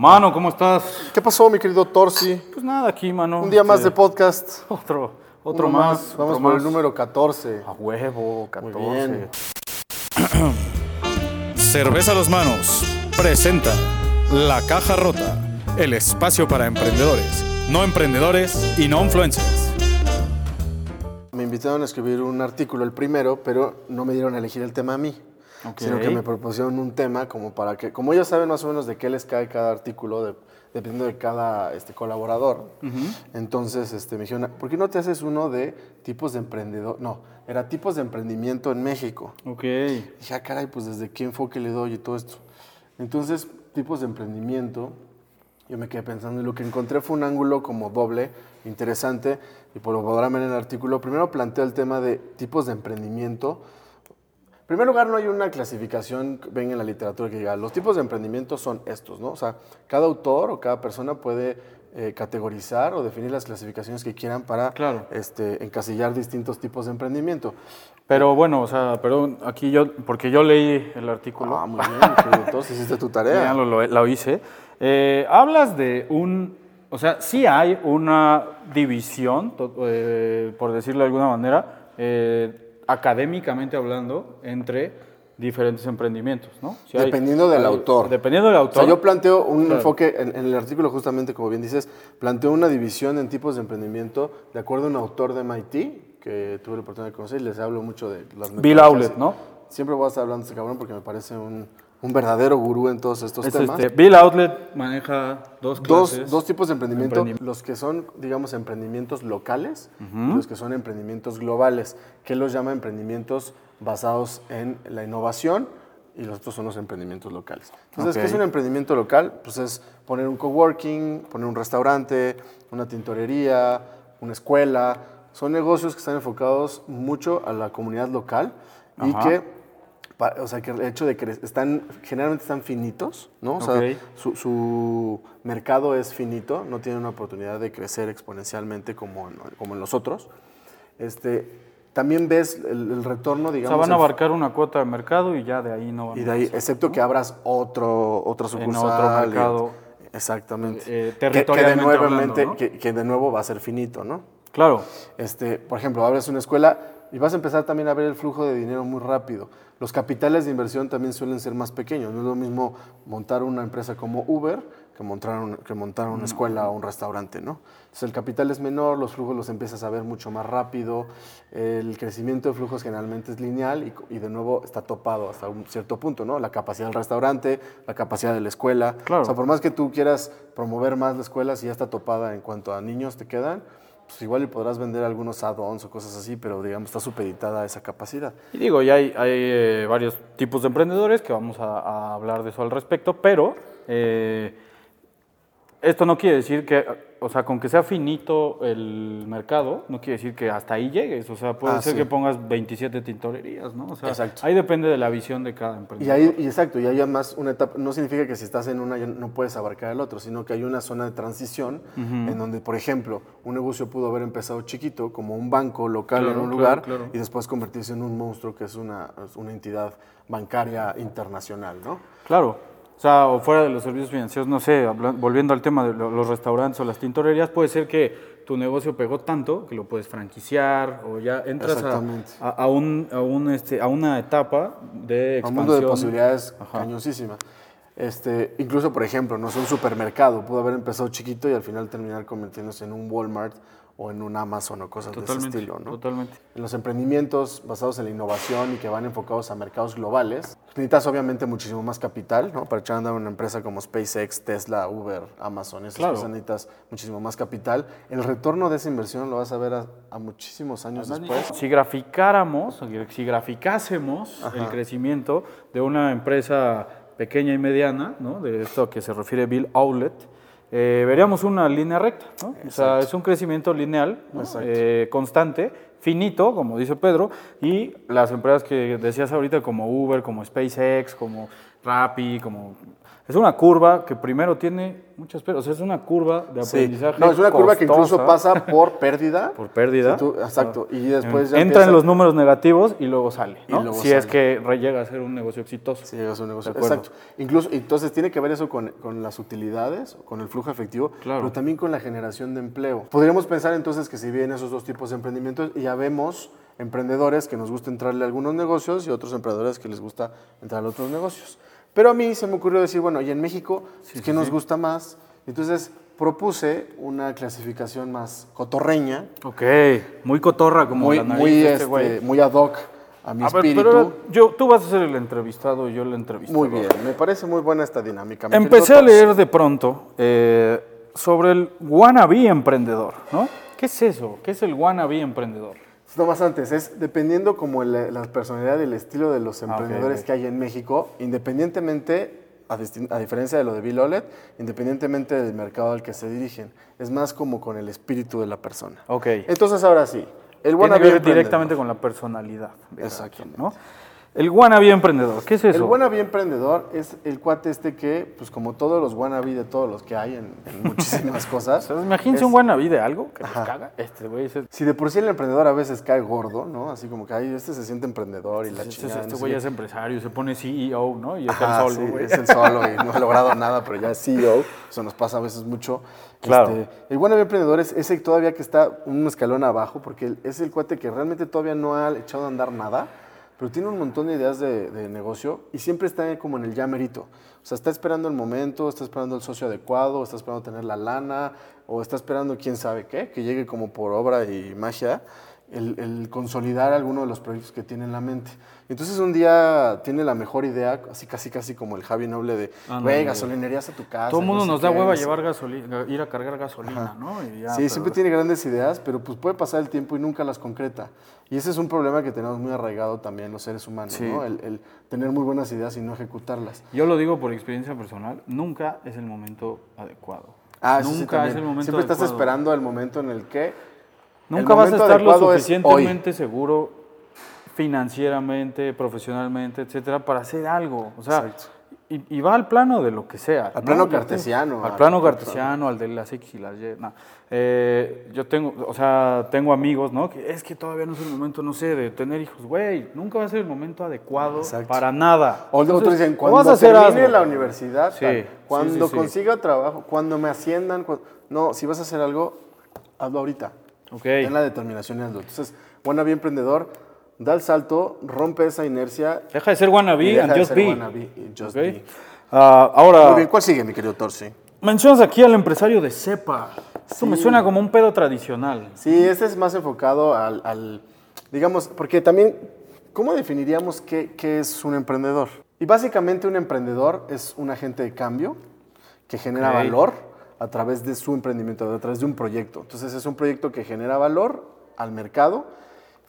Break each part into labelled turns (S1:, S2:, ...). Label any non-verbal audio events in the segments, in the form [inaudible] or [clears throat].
S1: Mano, ¿cómo estás?
S2: ¿Qué pasó, mi querido Torsi?
S1: Pues nada, aquí, mano.
S2: Un día más
S1: Este,
S2: de podcast.
S1: Otro, otro
S2: Uno
S1: más.
S2: Vamos
S1: otro
S2: por
S1: más.
S2: el número 14.
S1: A huevo, 14.
S2: bien. [clears throat]
S3: Cerveza a los manos presenta La Caja Rota, el espacio para emprendedores, no emprendedores y no influencers.
S2: Me invitaron a escribir un artículo, el primero, pero no me dieron a elegir el tema a mí.
S1: Ok.
S2: Sino que me propusieron un tema como para que, como ellos saben más o menos de qué les cae cada artículo, de- dependiendo de cada este, colaborador. Entonces este, me dijeron, ¿por qué no te haces uno de tipos de emprendedor? No, era tipos de emprendimiento en México.
S1: Ok.
S2: Dije, ah, caray, pues desde qué enfoque le doy y todo esto. Entonces, tipos de emprendimiento, yo me quedé pensando y lo que encontré fue un ángulo como doble, interesante, y por lo podrán ver en el artículo. Primero planteo el tema de tipos de emprendimiento. En primer lugar, no hay una clasificación venga en la literatura que diga, los tipos de emprendimiento son estos, ¿no? O sea, cada autor o cada persona puede eh, categorizar o definir las clasificaciones que quieran para
S1: Claro.
S2: este, encasillar distintos tipos de emprendimiento.
S1: Pero bueno, o sea, perdón, aquí yo, porque yo leí el artículo.
S2: Ah, muy bien, entonces hiciste tu tarea. [laughs]
S1: Ya lo, lo- lo hice. Eh, hablas de un, o sea, sí hay una división, eh, por decirlo de alguna manera, eh, académicamente hablando, entre diferentes emprendimientos, ¿no? Hay-
S2: Dependiendo del
S1: hay-
S2: autor.
S1: Dependiendo del
S2: O
S1: autor.
S2: sea, yo planteo un
S1: Claro.
S2: enfoque, en, en el artículo justamente, como bien dices, planteo una división en tipos de emprendimiento de acuerdo a un autor de MIT, que tuve la oportunidad de conocer y les hablo mucho de las
S1: Bill. Aulet, ¿no?
S2: Siempre voy a estar hablando de este cabrón porque me parece un, un verdadero gurú en todos estos
S1: Es
S2: temas.
S1: este, Bill Outlet maneja dos clases.
S2: Dos, dos tipos de emprendimiento,
S1: Emprendi-
S2: los que son, digamos, emprendimientos locales y los que son emprendimientos globales, que los llama emprendimientos basados en la innovación y los otros son los emprendimientos locales. Entonces, ¿qué es un emprendimiento local? Pues es poner un coworking, poner un restaurante, una tintorería, una escuela. Son negocios que están enfocados mucho a la comunidad local y que o sea, que el hecho de que están, generalmente están finitos, ¿no? O sea, su, su mercado es finito, no tiene una oportunidad de crecer exponencialmente como en, como en los otros. Este, también ves el, el retorno,
S1: O sea,
S2: digamos,
S1: van a abarcar una cuota de mercado y ya de ahí no van
S2: y
S1: a
S2: de ahí,
S1: pasar.
S2: excepto que abras otro, otra
S1: En
S2: sucursal.
S1: otro
S2: y-
S1: mercado.
S2: exactamente.
S1: Eh,
S2: Que- que, de
S1: territorialmente
S2: nuevamente,
S1: hablando, ¿no?
S2: que, que de nuevo va a ser finito, ¿no?
S1: Claro.
S2: Este, por ejemplo, abres una escuela y vas a empezar también a ver el flujo de dinero muy rápido. Los capitales de inversión también suelen ser más pequeños. No es lo mismo montar una empresa como Uber que montar, un- que montar una escuela o un restaurante, ¿no? Entonces el capital es menor, los flujos los empiezas a ver mucho más rápido, el crecimiento de flujos generalmente es lineal y, y de nuevo está topado hasta un cierto punto, ¿no? La capacidad del restaurante, la capacidad de la escuela.
S1: Claro.
S2: O sea, por más que tú quieras promover más la escuela, si ya está topada en cuanto a niños te quedan, pues igual y podrás vender algunos add-ons o cosas así, pero digamos está supeditada a esa capacidad.
S1: Y digo, ya hay, eh, varios tipos de emprendedores que vamos a, a hablar de eso al respecto, pero eh, esto no quiere decir que, o sea, con que sea finito el mercado, no quiere decir que hasta ahí llegues. O sea, puede
S2: Ah,
S1: ser
S2: sí.
S1: que pongas 27 tintorerías, ¿no? O sea,
S2: Exacto.
S1: ahí depende de la visión de cada
S2: Y
S1: emprendedor.
S2: ahí, y exacto, y hay más una etapa, no significa que si estás en una no puedes abarcar el otro, sino que hay una zona de transición en donde, por ejemplo, un negocio pudo haber empezado chiquito, como un banco local
S1: Claro,
S2: en un
S1: claro,
S2: lugar,
S1: claro.
S2: y después convertirse en un monstruo que es una, una entidad bancaria internacional, ¿no?
S1: Claro. O sea, o fuera de los servicios financieros, no sé, volviendo al tema de lo- los restaurantes o las tintorerías, puede ser que tu negocio pegó tanto que lo puedes franquiciar o ya entras a,
S2: Exactamente.
S1: a, a un, a, un, este, a una etapa de
S2: un
S1: expansión.
S2: mundo de posibilidades
S1: Ajá.
S2: cañosísima. Este, incluso, por ejemplo, no es un supermercado, pudo haber empezado chiquito y al final terminar convirtiéndose en un Walmart o en un Amazon o cosas de ese estilo, ¿no?
S1: totalmente.
S2: En los emprendimientos basados en la innovación y que van enfocados a mercados globales, necesitas obviamente muchísimo más capital, ¿no? Para echar a andar una empresa como SpaceX, Tesla, Uber, Amazon, esas
S1: Claro.
S2: cosas necesitas muchísimo más capital. El retorno de esa inversión lo vas a ver a, a muchísimos años después.
S1: Si graficáramos, si graficásemos el crecimiento de una empresa pequeña y mediana, ¿no? de esto a que se refiere Bill Outlet, eh, veríamos una línea recta. ¿no? O sea, es un crecimiento lineal. Eh, constante, finito, como dice Pedro, y las empresas que decías ahorita, como Uber, como SpaceX, como Rappi, como... Es una curva que primero tiene muchas pero, o sea, es una curva de
S2: Sí.
S1: aprendizaje.
S2: No, es una curva que incluso pasa por [laughs] pérdida.
S1: por pérdida.
S2: Si tú- exacto. Y después ya
S1: entra en los números negativos y luego sale,
S2: Y
S1: ¿no?
S2: luego
S1: si es que llega a ser un negocio exitoso.
S2: Sí, es un negocio.
S1: De acuerdo.
S2: Exacto. Incluso, entonces tiene que ver eso con, con las utilidades, con el flujo efectivo,
S1: Claro.
S2: pero también con la generación de empleo. Podríamos pensar entonces que si bien esos dos tipos de emprendimientos, ya vemos emprendedores que nos gusta entrarle a algunos negocios y otros emprendedores que les gusta entrar a otros negocios. Pero a mí se me ocurrió decir, bueno, y en México, ¿qué nos gusta más? Entonces propuse una clasificación más cotorreña,
S1: Ok, muy cotorra como
S2: muy,
S1: la nariz
S2: muy,
S1: de este
S2: este, muy ad hoc a mi
S1: A ver,
S2: espíritu.
S1: pero ahora yo, tú vas a ser el entrevistado y yo el entrevistador.
S2: Muy bien, me parece muy buena esta dinámica. mi
S1: Empecé a leer de pronto eh, sobre el wannabe emprendedor, ¿no? ¿Qué es eso? ¿Qué es el wannabe emprendedor?
S2: No más antes, es dependiendo como la personalidad y el estilo de los
S1: Ah,
S2: emprendedores que hay en México, independientemente, a, diferencia de lo de Bill Olet, independientemente del mercado al que se dirigen. Es más como con el espíritu de la persona.
S1: Ok.
S2: Entonces, ahora sí, el
S1: Tiene
S2: wannabe
S1: que ver directamente con la personalidad.
S2: Exactamente.
S1: ¿no? El wannabe emprendedor, ¿qué es eso?
S2: El wannabe emprendedor es el cuate este que, pues como todos los wannabe de todos los que hay en, en [laughs] muchísimas cosas.
S1: O sea, imagínense
S2: es-
S1: un wannabe de algo que les caga. Este güey
S2: Si de por sí el emprendedor a veces cae gordo, ¿no? Así como que, ay, este se siente emprendedor y la
S1: este
S2: chingada.
S1: este
S2: no sé
S1: güey es empresario, se pone CEO, ¿no? Y es
S2: Ajá,
S1: el solo,
S2: sí,
S1: güey.
S2: es el solo y no ha [laughs] logrado nada, pero ya es CEO. Eso nos pasa a veces mucho.
S1: Claro.
S2: Este, el buen emprendedor es ese todavía que está un escalón abajo, porque es el cuate que realmente todavía no ha echado a andar nada, pero tiene un montón de ideas de, negocio y siempre está como en el ya merito. O sea, está esperando el momento, está esperando el socio adecuado, está esperando tener la lana, o está esperando quién sabe qué, que llegue como por obra y magia. El, el consolidar alguno de los proyectos que tiene en la mente. Entonces un día tiene la mejor idea, así casi casi como el Javi Noble de,
S1: Ándale,
S2: güey,
S1: güey.
S2: gasolinerías a tu casa.
S1: Todo el mundo
S2: no
S1: nos da hueva
S2: no
S1: llevar gasolina, ir a cargar gasolina, ¿no? Y ya,
S2: Sí,
S1: pero-
S2: siempre tiene grandes ideas, pero pues puede pasar el tiempo y nunca las concreta. Y ese es un problema que tenemos muy arraigado también los seres humanos,
S1: Sí.
S2: ¿no? El, el tener muy buenas ideas y no ejecutarlas.
S1: Yo lo digo por experiencia personal, nunca es el momento adecuado.
S2: Ah, sí
S1: nunca es el momento
S2: Siempre estás esperando el momento en el que...
S1: Nunca vas a estar lo suficientemente seguro financieramente, profesionalmente, etcétera, para hacer algo. O sea, y, y va al plano de lo que sea.
S2: Al
S1: ¿no?
S2: plano cartesiano,
S1: Al
S2: al-
S1: plano cartesiano, al de las X y las Y. no. Eh, yo tengo, o sea, tengo amigos, ¿no? Que es que todavía no es el momento, no sé, de tener hijos. Güey, nunca va a ser el momento adecuado
S2: Exacto.
S1: para nada.
S2: O otros
S1: Entonces,
S2: dicen,
S1: o
S2: cuando
S1: vas a hacer,
S2: termine
S1: hazlo.
S2: la universidad,
S1: Sí,
S2: tal, cuando
S1: sí, sí.
S2: consiga trabajo, cuando me asciendan... cu- No, si vas a hacer algo, hazlo ahorita.
S1: Ok.
S2: Ten la determinación y hazlo. Entonces, buena bien emprendedor, da el salto, rompe esa inercia
S1: Deja de ser wannabe
S2: y deja
S1: and
S2: de
S1: just
S2: ser
S1: be.
S2: wannabe y just
S1: Ok.
S2: be.
S1: Ah, ahora,
S2: Muy bien, ¿cuál sigue, mi querido Torsi?
S1: mencionas aquí al empresario de cepa. Esto me suena como un pedo tradicional.
S2: Sí, este es más enfocado al, al- digamos, porque también, ¿cómo definiríamos qué, qué es un emprendedor? Y básicamente un emprendedor es un agente de cambio que genera valor a través de su emprendimiento, a través de un proyecto. Entonces es un proyecto que genera valor al mercado,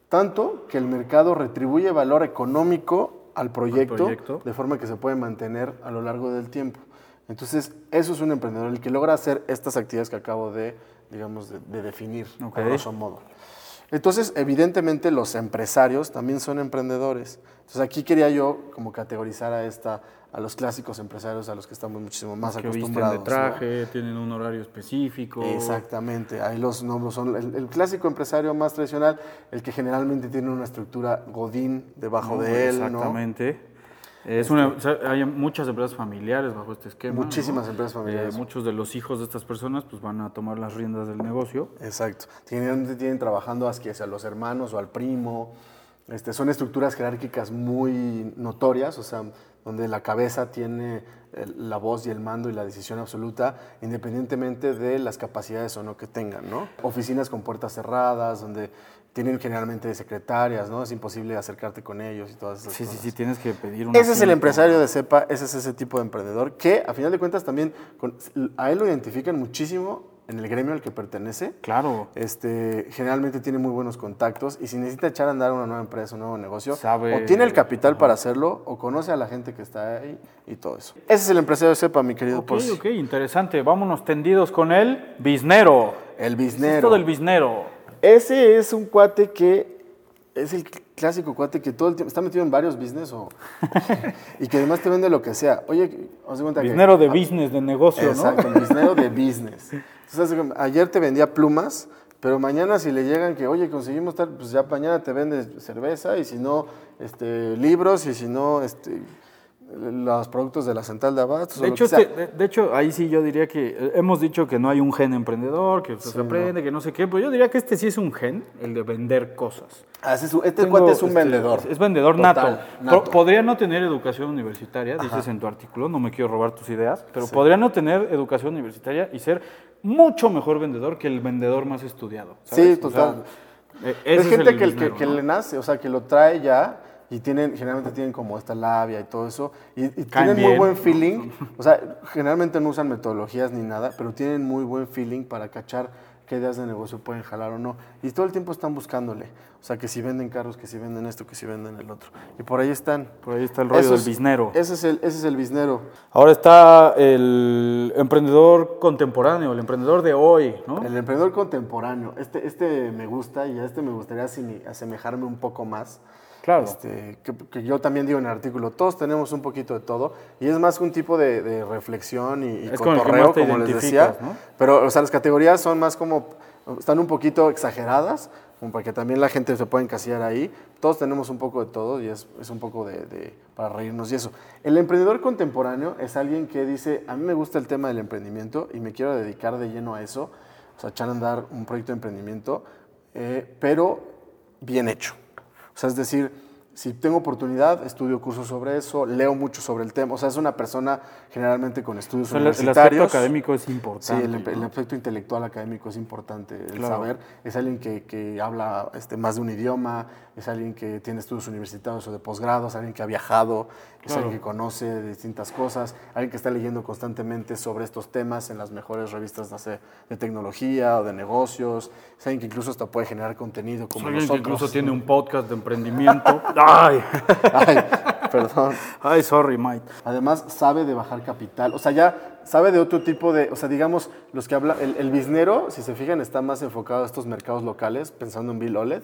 S2: tanto que el mercado retribuye valor económico al proyecto,
S1: proyecto.
S2: de forma que se puede mantener a lo largo del tiempo. Entonces, eso es un emprendedor, el que logra hacer estas actividades que acabo de, digamos, de, de definir,
S1: Ok.
S2: a grosso modo. Entonces, evidentemente, los empresarios también son emprendedores. Entonces, aquí quería yo como categorizar a esta, a los clásicos empresarios, a los que estamos muchísimo más
S1: Que visten
S2: acostumbrados.
S1: de
S2: ¿no?
S1: traje, tienen un horario específico.
S2: Exactamente, ahí los nombres son el, el clásico empresario más tradicional, el que generalmente tiene una estructura godín debajo
S1: ¿no?
S2: de él, ¿no?
S1: Es una, sea, hay muchas empresas familiares bajo este esquema. ¿no?
S2: Muchísimas empresas familiares.
S1: Eh, muchos de los hijos de estas personas pues, van a tomar las riendas del negocio.
S2: Exacto. Tienen, tienen trabajando hacia los hermanos o al primo. Este, son estructuras jerárquicas muy notorias, o sea, donde la cabeza tiene el- la voz y el mando y la decisión absoluta, independientemente de las capacidades o no que tengan, ¿no? Oficinas con puertas cerradas, donde tienen generalmente secretarias, ¿no? Es imposible acercarte con ellos y todas esas
S1: Sí, sí,
S2: cosas.
S1: sí, tienes que pedir un
S2: Ese es el empresario de cepa, ese es ese tipo de emprendedor que a final de cuentas también con- a él lo identifican muchísimo en el gremio al que pertenece.
S1: Claro.
S2: Este, generalmente tiene muy buenos contactos y si necesita echar a andar una nueva empresa, un nuevo negocio,
S1: Sabe-
S2: o tiene el capital para hacerlo o conoce a la gente que está ahí y todo eso. Ese es el empresario de cepa, mi querido
S1: Ok, ok, interesante. Vámonos tendidos con el biznero.
S2: El
S1: ¿Qué es
S2: biznero.
S1: esto del biznero?
S2: Ese es un cuate que es el clásico cuate que todo el tiempo está metido en varios business o, [laughs] y que además te vende lo que sea. Oye, os de cuenta que-
S1: Dinero de business, de negocio,
S2: Exacto,
S1: ¿no?
S2: dinero de business. Entonces, ayer te vendía plumas, pero mañana si le llegan que, oye, conseguimos tal, pues ya mañana te vende cerveza y si no, este, libros y si no, este, los productos de la central de abastos.
S1: De hecho, este- de, de hecho, ahí sí yo diría que eh, hemos dicho que no hay un gen emprendedor, que se aprende, que no sé qué, pero yo diría que este sí es un gen, el de vender cosas.
S2: Ah, este
S1: Tengo,
S2: cuate es un
S1: este,
S2: vendedor.
S1: Es, es vendedor
S2: Total,
S1: nato.
S2: nato.
S1: Po- Podría no tener educación universitaria, dices en tu artículo, no me quiero robar tus ideas, pero podría no tener educación universitaria y ser mucho mejor vendedor que el vendedor más estudiado. ¿sabes?
S2: Sí,
S1: O sea,
S2: total.
S1: eh,
S2: Es gente
S1: el
S2: que, que-
S1: dinero,
S2: que
S1: ¿no?
S2: le nace, o sea, que lo trae ya y tienen, generalmente tienen como esta labia y todo eso, y, y tienen muy buen feeling, o sea, generalmente no usan metodologías ni nada, pero tienen muy buen feeling para cachar qué ideas de negocio pueden jalar o no, y todo el tiempo están buscándole, o sea, que si venden carros, que si venden esto, que si venden el otro, y por ahí están.
S1: Por ahí está el rollo
S2: Eso
S1: del biznero.
S2: Ese es el, ese es el biznero.
S1: Ahora está el emprendedor contemporáneo, el emprendedor de hoy, ¿no?
S2: El emprendedor contemporáneo, este, este me gusta y a este me gustaría asemejarme un poco más.
S1: Claro.
S2: Este, que, que yo también digo en el artículo, todos tenemos un poquito de todo y es más un tipo de, de reflexión y, y cotorreo, como les decía.
S1: ¿no?
S2: Pero, o sea, las categorías son más como, están un poquito exageradas, como para que también la gente se pueda encasillar ahí. Todos tenemos un poco de todo y es, es un poco de, de- para reírnos y eso. El emprendedor contemporáneo es alguien que dice, a mí me gusta el tema del emprendimiento y me quiero dedicar de lleno a eso, o sea, echar a andar un proyecto de emprendimiento, eh, pero bien hecho. O sea, es decir, si tengo oportunidad, estudio cursos sobre eso, leo mucho sobre el tema. O sea, es una persona generalmente con estudios
S1: O sea, el, el aspecto
S2: universitarios.
S1: académico es
S2: Sí,
S1: importante.
S2: el, el
S1: ¿no?
S2: aspecto intelectual académico es importante, el
S1: Claro.
S2: saber. Es alguien que, que habla este, más de un idioma, es alguien que tiene estudios universitarios o de posgrado, es alguien que ha viajado, es
S1: Claro.
S2: alguien que conoce de distintas cosas, alguien que está leyendo constantemente sobre estos temas en las mejores revistas no sé, de tecnología o de negocios, es alguien que incluso hasta puede generar contenido como
S1: Alguien que
S2: nosotros.
S1: incluso tiene un podcast de emprendimiento. [laughs] ¡Ay!
S2: Ay, [laughs] perdón.
S1: ¡Ay, sorry, Mike!
S2: Además, sabe de bajar capital. O sea, ya sabe de otro tipo de. O sea, digamos, los que hablan. El, el biznero, si se fijan, está más enfocado a estos mercados locales, pensando en Bill Oled.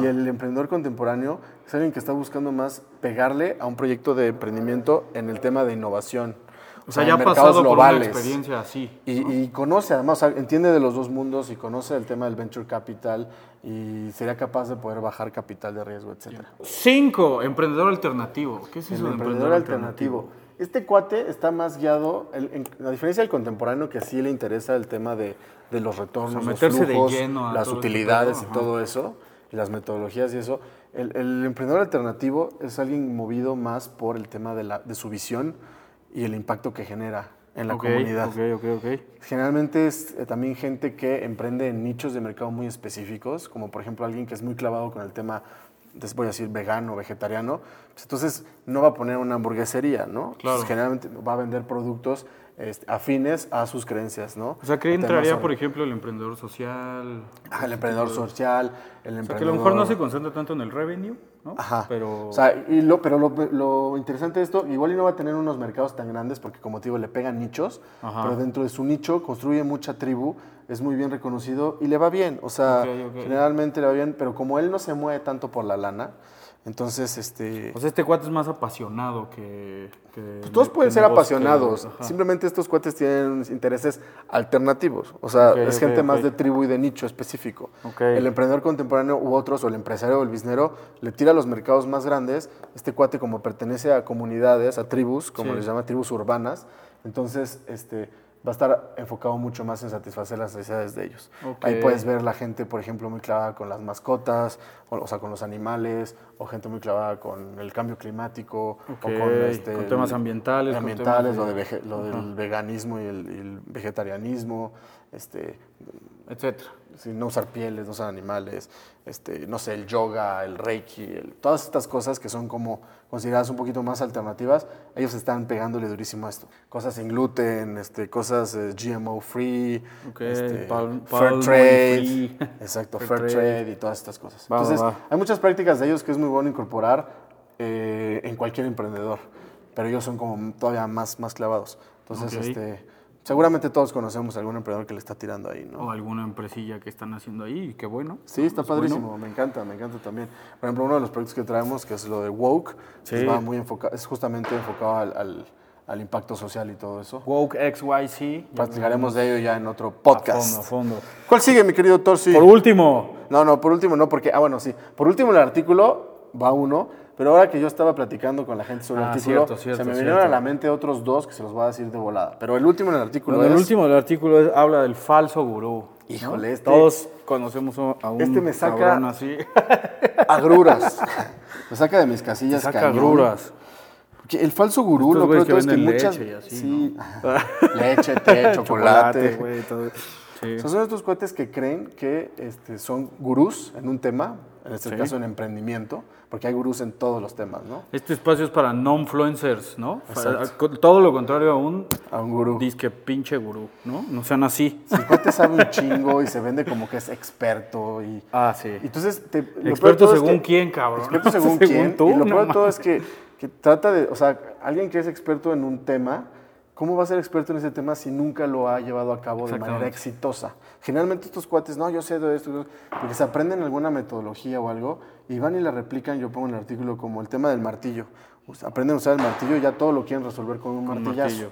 S2: Y el emprendedor contemporáneo es alguien que está buscando más pegarle a un proyecto de emprendimiento en el tema de innovación.
S1: O sea,
S2: en
S1: ya ha pasado por una
S2: globales.
S1: experiencia así.
S2: Y, y conoce, además, o sea, entiende de los dos mundos y conoce el tema del venture capital y sería capaz de poder bajar capital de riesgo, etcétera.
S1: Cinco, emprendedor alternativo. ¿Qué es eso
S2: El
S1: de
S2: emprendedor alternativo. Este cuate está más guiado, el- en- a diferencia del contemporáneo que sí le interesa el tema de, de los retornos,
S1: O sea,
S2: los
S1: meterse de
S2: flujos,
S1: lleno
S2: las
S1: este
S2: utilidades y
S1: ajá.
S2: todo eso, y las metodologías y eso. El, el emprendedor alternativo es alguien movido más por el tema de, la, de su visión y el impacto que genera en la
S1: Ok,
S2: comunidad.
S1: Ok, ok, ok.
S2: Generalmente es eh, también gente que emprende en nichos de mercado muy específicos, como por ejemplo alguien que es muy clavado con el tema, des- voy a decir, vegano, vegetariano. Pues entonces no va a poner una hamburguesería, ¿no?
S1: Claro.
S2: Entonces, generalmente va a vender productos este, afines a sus creencias, ¿no?
S1: O sea,
S2: tema
S1: entraría, por ejemplo, el emprendedor social.
S2: Ajá, el emprendedor social, el
S1: O
S2: emprendedor...
S1: sea, que a lo mejor no se concentra tanto en el revenue, ¿no?
S2: Ajá.
S1: Pero.
S2: O sea, y lo, pero lo, lo interesante de esto, igual y no va a tener unos mercados tan grandes porque como te digo, le pegan nichos,
S1: Ajá.
S2: pero dentro de su nicho construye mucha tribu, es muy bien reconocido y le va bien. O sea,
S1: Ok, ok.
S2: generalmente le va bien, pero como él no se mueve tanto por la lana, entonces, este...
S1: o sea, este cuate es más apasionado que. que
S2: pues todos pueden
S1: que
S2: ser apasionados, simplemente estos cuates tienen intereses alternativos, o sea, es gente más de tribu y de nicho específico. El emprendedor contemporáneo u otros, o el empresario o el biznero, le tira a los mercados más grandes, este cuate como pertenece a comunidades, a tribus, como
S1: Sí.
S2: les llama, tribus urbanas, entonces este, va a estar enfocado mucho más en satisfacer las necesidades de ellos. Ahí puedes ver la gente, por ejemplo, muy clavada con las mascotas, o, o sea, con los animales, o gente muy clavada con el cambio climático, o con, este,
S1: con temas ambientales,
S2: ambientales,
S1: temas
S2: lo,
S1: de-
S2: lo del veganismo y el, y el vegetarianismo, este,
S1: Etcétera.
S2: No usar pieles, no usar animales, este, no sé, el yoga, el reiki, el- todas estas cosas que son como consideradas un poquito más alternativas, ellos están pegándole durísimo a esto. Cosas sin gluten, este, cosas eh, GMO free,
S1: Ok,
S2: este, fair trade,
S1: free. [laughs]
S2: exacto,
S1: Fair
S2: fair,
S1: trade.
S2: trade. y todas estas cosas.
S1: Va,
S2: Entonces,
S1: va.
S2: hay muchas prácticas de ellos que es muy bueno incorporar eh, en cualquier emprendedor, pero ellos son como todavía más, más clavados. Entonces, este, Seguramente todos conocemos a algún emprendedor que le está tirando ahí, ¿no?
S1: O alguna empresilla que están haciendo ahí, y qué bueno.
S2: Sí, está
S1: Es bueno.
S2: padrísimo, me encanta, me encanta también. Por ejemplo, uno de los proyectos que traemos, que es lo de Woke,
S1: Sí.
S2: es, va muy enfocado, es justamente enfocado al, al- al impacto social y todo eso.
S1: Woke XYZ.
S2: Platicaremos de ello ya en otro
S1: A fondo,
S2: podcast.
S1: a fondo.
S2: ¿Cuál sigue, mi querido Torsi?
S1: Por último,
S2: No, no, por último no, porque, ah, bueno, sí. Por último el artículo va uno, pero ahora que yo estaba platicando con la gente sobre el
S1: Ah,
S2: artículo,
S1: cierto, cierto,
S2: se me vinieron a la mente otros dos que se los voy a decir de volada. Pero el último en el artículo
S1: Bueno, el
S2: es...
S1: último del artículo es- habla del falso gurú. ¿no?
S2: Híjole, este-
S1: Todos conocemos a un
S2: este me saca-
S1: así. [laughs]
S2: Agruras. me saca de mis casillas
S1: Saca
S2: cañón.
S1: agruras.
S2: Porque el falso gurú,
S1: Estos
S2: lo peor
S1: que
S2: es que muchas...
S1: leche y así,
S2: sí, [laughs] leche, té, [laughs] chocolate.
S1: güey, todo. Sí.
S2: O sea, son estos cuates que creen que este, son gurús en un tema, en este
S1: Sí.
S2: caso en emprendimiento, porque hay gurús en todos los temas, ¿no?
S1: Este espacio es para non-influencers, ¿no?
S2: Exacto.
S1: Todo lo contrario a un
S2: A un gurú.
S1: disque pinche gurú, ¿no? No sean así.
S2: Si cuate sabe un chingo y se vende como que es experto y...
S1: Ah, sí.
S2: Entonces, te,
S1: Experto
S2: es
S1: según
S2: que-
S1: quién, cabrón.
S2: Experto [laughs] según quién.
S1: tú,
S2: y lo
S1: no
S2: peor de todo es que, que trata de, o sea, alguien que es experto en un tema, ¿cómo va a ser experto en ese tema si nunca lo ha llevado a cabo de manera exitosa? Generalmente estos cuates, no, yo sé de esto, porque se aprenden alguna metodología o algo y van y la replican, yo pongo en el artículo como el tema del martillo. O sea, aprenden a usar el martillo y ya todo lo quieren resolver con un
S1: Con
S2: martillazo.
S1: martillo.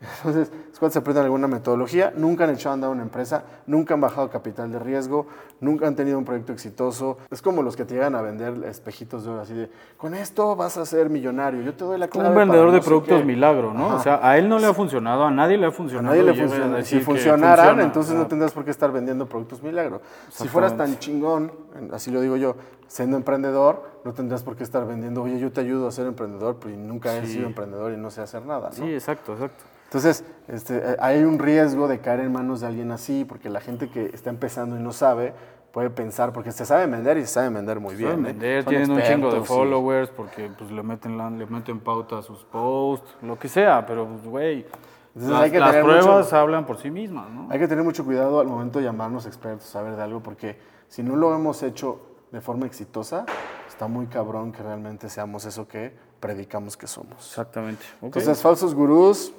S2: Entonces, los cuates aprenden alguna metodología, nunca han echado a andar una empresa, nunca han bajado capital de riesgo, nunca han tenido un proyecto exitoso. Es como los que te llegan a vender espejitos de oro, así de, con esto vas a ser millonario, yo te doy la clave
S1: un vendedor
S2: para
S1: de
S2: no
S1: productos
S2: qué".
S1: milagro, ¿no?
S2: Ajá.
S1: O sea, a él no le ha funcionado, a nadie le ha
S2: A
S1: funcionado.
S2: nadie le
S1: a
S2: funciona. Si funcionaran,
S1: funciona.
S2: entonces no
S1: Ajá.
S2: tendrías por qué estar vendiendo productos milagro. Si fueras tan chingón, así lo digo yo, siendo emprendedor, no tendrías por qué estar vendiendo, oye, yo te ayudo a ser emprendedor, pero nunca he sido emprendedor y no sé hacer nada, ¿no?
S1: Sí, exacto, exacto.
S2: Entonces, este, eh, hay un riesgo de caer en manos de alguien así, porque la gente que está empezando y no sabe, puede pensar, porque se sabe vender y se sabe vender muy bien. ¿eh?
S1: vender,
S2: Son
S1: tienen un chingo de followers porque pues le meten le meten pauta a sus posts, lo que sea, pero pues güey,
S2: Entonces,
S1: las, pruebas
S2: mucho-
S1: hablan por sí mismas, ¿no?
S2: Hay que tener mucho cuidado al momento de llamarnos expertos, saber de algo, porque si no lo hemos hecho de forma exitosa, está muy cabrón que realmente seamos eso que predicamos que somos.
S1: Exactamente. ok.
S2: Entonces, falsos gurús,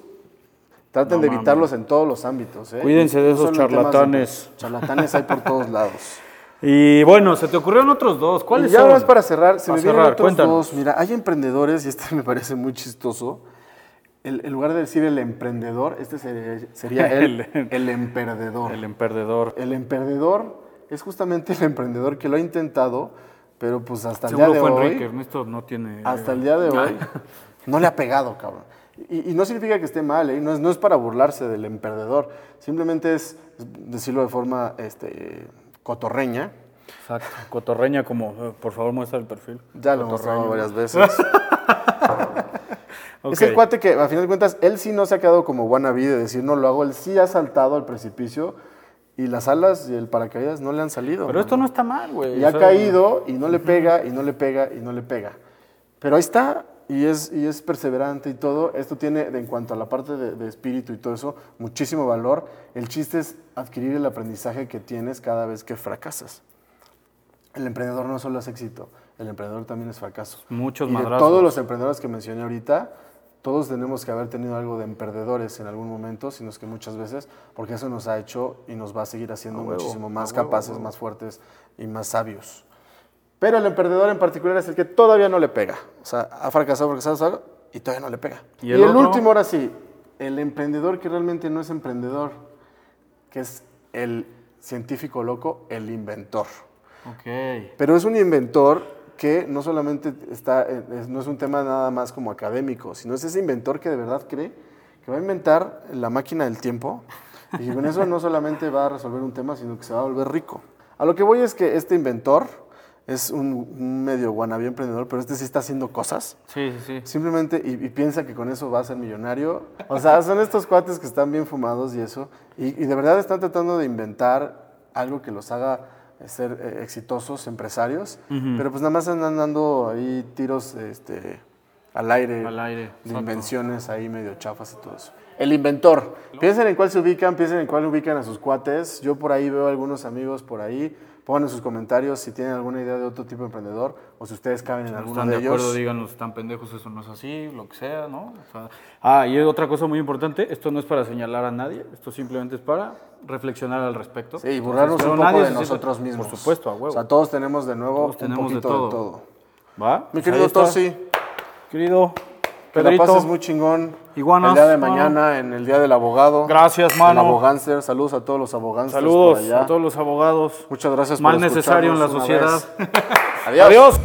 S2: traten
S1: No
S2: de evitarlos en todos los ámbitos. ¿eh?
S1: Cuídense de
S2: No
S1: esos
S2: de-
S1: charlatanes.
S2: charlatanes hay por todos lados. [laughs]
S1: Y bueno, se te ocurrieron otros dos.
S2: Y
S1: ¿Cuáles
S2: ya
S1: son?
S2: más para cerrar, se
S1: Para
S2: me vienen
S1: cerrar,
S2: otros
S1: cuéntanos.
S2: dos. Mira, hay emprendedores, y este [laughs] me parece muy chistoso. El- en lugar de decir el emprendedor, este sería, sería [laughs] el,
S1: El-
S2: emperdedor.
S1: El emperdedor.
S2: El emperdedor es justamente el emprendedor que lo ha intentado, pero pues hasta el día de
S1: fue
S2: hoy,
S1: Enrique, Ernesto no tiene...
S2: hasta el día de hoy, no le ha pegado, cabrón. Y, y no significa que esté mal, ¿eh? no, es, no es para burlarse del emperdedor, simplemente es, es decirlo de forma este, cotorreña.
S1: Exacto. Cotorreña como, eh, por favor muestra el perfil.
S2: Ya lo hemos mostrado varias veces. [laughs]
S1: Ok.
S2: Es el cuate que, a final de cuentas, él sí no se ha quedado como wannabe de decir no lo hago, él sí ha saltado al precipicio y las alas y el paracaídas no le han salido.
S1: Pero esto no está mal, güey.
S2: Y
S1: o
S2: ha caído y no le pega y no le pega y no le pega. Pero ahí está y es, y es perseverante y todo. Esto tiene, en cuanto a la parte de, de espíritu y todo eso, muchísimo valor. El chiste es adquirir el aprendizaje que tienes cada vez que fracasas. El emprendedor no solo es éxito, el emprendedor también es fracaso.
S1: Muchos
S2: y de todos los emprendedores que mencioné ahorita, todos tenemos que haber tenido algo de emperdedores en algún momento, sino es que muchas veces, porque eso nos ha hecho y nos va a seguir haciendo
S1: A huevo,
S2: muchísimo más
S1: huevo,
S2: capaces, más fuertes y más sabios. Pero el emprendedor en particular es el que todavía no le pega. O sea, ha fracasado, fracasado, fracasado, y todavía no le pega.
S1: ¿Y
S2: Y
S1: el
S2: el,
S1: otro?
S2: último, ahora sí, el emprendedor que realmente no es emprendedor, que es el científico loco, el inventor.
S1: Ok.
S2: Pero es un inventor que no solamente está, eh, es- no es un tema nada más como académico, sino es ese inventor que de verdad cree que va a inventar la máquina del tiempo y que con eso no solamente va a resolver un tema, sino que se va a volver rico. A lo que voy es que este inventor es un, medio wannabe emprendedor, pero este sí está haciendo cosas.
S1: Sí, sí, sí.
S2: Simplemente, y, y piensa que con eso va a ser millonario. O sea, son estos cuates que están bien fumados y eso. Y, y de verdad están tratando de inventar algo que los haga eh, ser eh, exitosos empresarios. Pero pues nada más andan dando ahí tiros este, al aire.
S1: Al aire,
S2: De
S1: exacto.
S2: invenciones ahí medio chafas y todo eso. El inventor. Piensen en cuál se ubican, piensen en cuál ubican a sus cuates. Yo por ahí veo algunos amigos por ahí. Pongan en sus comentarios si tienen alguna idea de otro tipo de emprendedor o si ustedes caben en
S1: no
S2: alguno de
S1: de acuerdo,
S2: ellos.
S1: díganos, están pendejos, eso no es así, lo que sea, ¿no? O sea, ah, y otra cosa muy importante, esto no es para señalar a nadie, esto simplemente es para reflexionar al respecto.
S2: Sí, y burlarnos
S1: Pero
S2: un poco de nosotros mismos.
S1: Por supuesto, a huevo.
S2: O sea, todos tenemos de nuevo
S1: Todos tenemos
S2: un
S1: de
S2: poquito de
S1: todo.
S2: todo.
S1: ¿Va?
S2: Mi
S1: Pues
S2: querido. Torsi,
S1: Querido
S2: que la
S1: Pedrito.
S2: pases muy chingón.
S1: Iguanas,
S2: el día de
S1: mano.
S2: mañana, en el Día del Abogado.
S1: Gracias,
S2: El
S1: mano.
S2: abogánster. Saludos a todos los abogansters
S1: Saludos
S2: por allá.
S1: a todos los abogados.
S2: Muchas gracias
S1: Mal
S2: por
S1: necesario en la sociedad. [laughs]
S2: Adiós.
S1: Adiós.